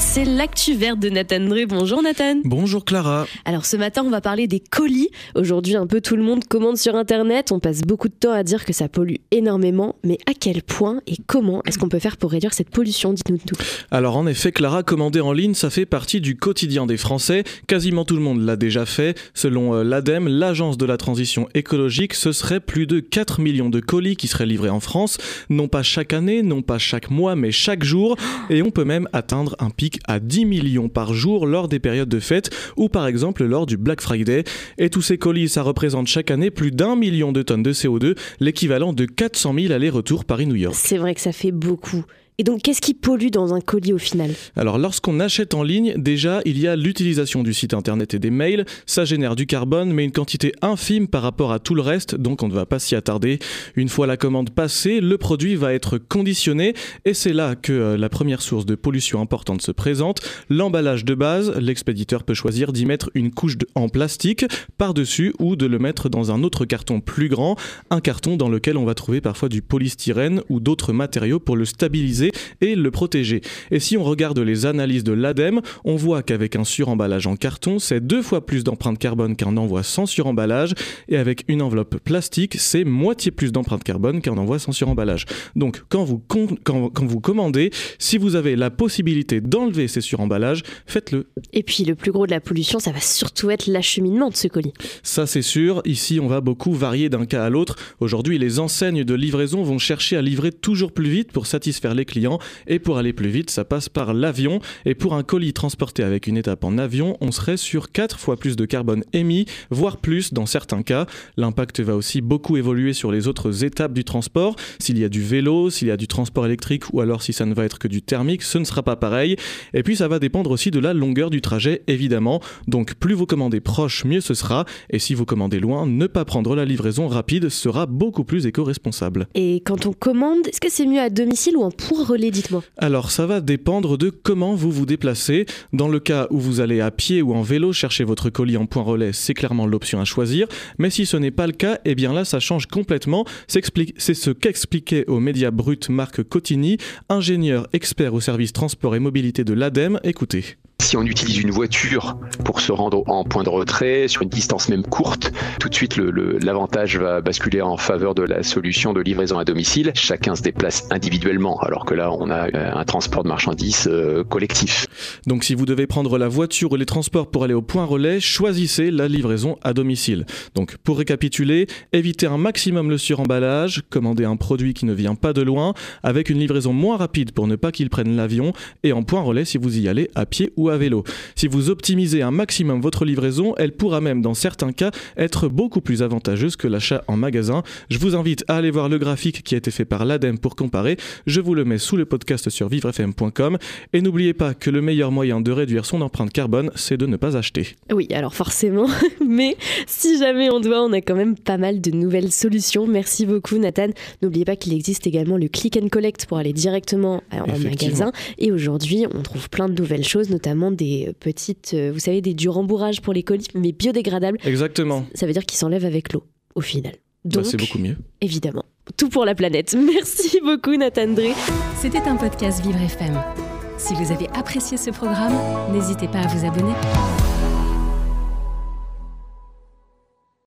C'est l'actu verte de Nathan Drey. Bonjour Nathan. Bonjour Clara. Alors ce matin, on va parler des colis. Aujourd'hui, un peu tout le monde commande sur Internet. On passe beaucoup de temps à dire que ça pollue énormément. Mais à quel point et comment est-ce qu'on peut faire pour réduire cette pollution? Dites-nous tout. Alors en effet, Clara, commander en ligne, ça fait partie du quotidien des Français. Quasiment tout le monde l'a déjà fait. Selon euh, l'ADEME, l'agence de la transition écologique, ce serait plus de 4 millions de colis qui seraient livrés en France. Non pas chaque année, non pas chaque mois, mais chaque jour. Et on peut même atteindre un pic à 10 millions par jour lors des périodes de fête ou par exemple lors du Black Friday. Et tous ces colis, ça représente chaque année plus d'un million de tonnes de CO2, l'équivalent de 400 000 allers-retours Paris-New York. C'est vrai que ça fait beaucoup. Et donc, qu'est-ce qui pollue dans un colis au final? Alors, lorsqu'on achète en ligne, déjà, il y a l'utilisation du site internet et des mails. Ça génère du carbone, mais une quantité infime par rapport à tout le reste, donc on ne va pas s'y attarder. Une fois la commande passée, le produit va être conditionné, et c'est là que euh, la première source de pollution importante se présente. L'emballage de base, l'expéditeur peut choisir d'y mettre une couche en plastique par-dessus ou de le mettre dans un autre carton plus grand, un carton dans lequel on va trouver parfois du polystyrène ou d'autres matériaux pour le stabiliser et le protéger. Et si on regarde les analyses de l'ADEME, on voit qu'avec un suremballage en carton, c'est deux fois plus d'empreinte carbone qu'un envoi sans suremballage, et avec une enveloppe plastique, c'est moitié plus d'empreinte carbone qu'un envoi sans suremballage. Donc quand vous, quand, quand vous commandez, si vous avez la possibilité d'enlever ces suremballages, faites-le. Et puis le plus gros de la pollution, ça va surtout être l'acheminement de ce colis. Ça c'est sûr, ici on va beaucoup varier d'un cas à l'autre. Aujourd'hui, les enseignes de livraison vont chercher à livrer toujours plus vite pour satisfaire les clients et pour aller plus vite, ça passe par l'avion. Et pour un colis transporté avec une étape en avion, on serait sur 4 fois plus de carbone émis, voire plus dans certains cas. L'impact va aussi beaucoup évoluer sur les autres étapes du transport. S'il y a du vélo, s'il y a du transport électrique ou alors si ça ne va être que du thermique, ce ne sera pas pareil. Et puis ça va dépendre aussi de la longueur du trajet, évidemment. Donc plus vous commandez proche, mieux ce sera. Et si vous commandez loin, ne pas prendre la livraison rapide sera beaucoup plus éco-responsable. Et quand on commande, est-ce que c'est mieux à domicile ou en Alors, ça va dépendre de comment vous vous déplacez. Dans le cas où vous allez à pied ou en vélo chercher votre colis en point relais, c'est clairement l'option à choisir. Mais si ce n'est pas le cas, eh bien là, ça change complètement. C'est ce qu'expliquait aux médias brut Marc Cotigny, ingénieur expert au service transport et mobilité de l'ADEME. Écoutez. Si on utilise une voiture pour se rendre en point de retrait, sur une distance même courte, tout de suite l'avantage va basculer en faveur de la solution de livraison à domicile. Chacun se déplace individuellement, alors que là on a euh, un transport de marchandises euh, collectif. Donc si vous devez prendre la voiture ou les transports pour aller au point relais, choisissez la livraison à domicile. Donc pour récapituler, évitez un maximum le suremballage, commandez un produit qui ne vient pas de loin, avec une livraison moins rapide pour ne pas qu'il prenne l'avion, et en point relais si vous y allez à pied ou à vélo. Si vous optimisez un maximum votre livraison, elle pourra même dans certains cas être beaucoup plus avantageuse que l'achat en magasin. Je vous invite à aller voir le graphique qui a été fait par l'ADEME pour comparer. Je vous le mets sous le podcast sur vivrefm.com. Et n'oubliez pas que le meilleur moyen de réduire son empreinte carbone, c'est de ne pas acheter. Oui, alors forcément, mais si jamais on doit, on a quand même pas mal de nouvelles solutions. Merci beaucoup Nathan. N'oubliez pas qu'il existe également le click and collect pour aller directement euh, en magasin. Et aujourd'hui, on trouve plein de nouvelles choses, notamment des petites, euh, vous savez, des du rembourrage pour les colis, mais biodégradables. Exactement. Ça veut dire qu'ils s'enlèvent avec l'eau, au final. Bah, Donc, c'est beaucoup mieux. Évidemment. Tout pour la planète. Merci beaucoup, Nathan Dré. C'était un podcast Vivre FM. Si vous avez apprécié ce programme, n'hésitez pas à vous abonner.